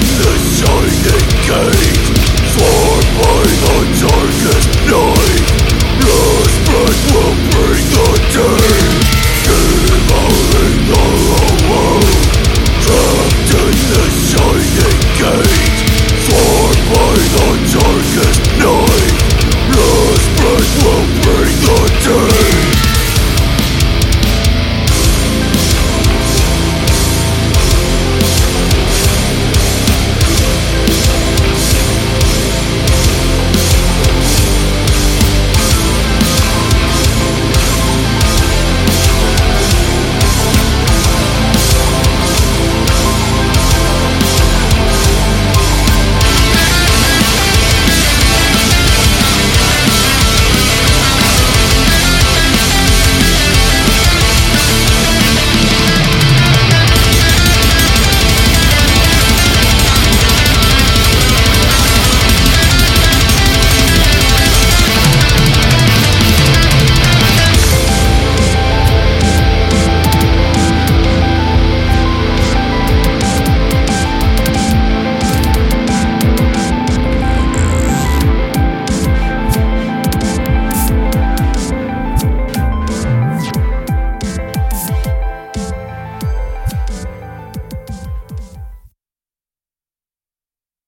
the shining gate for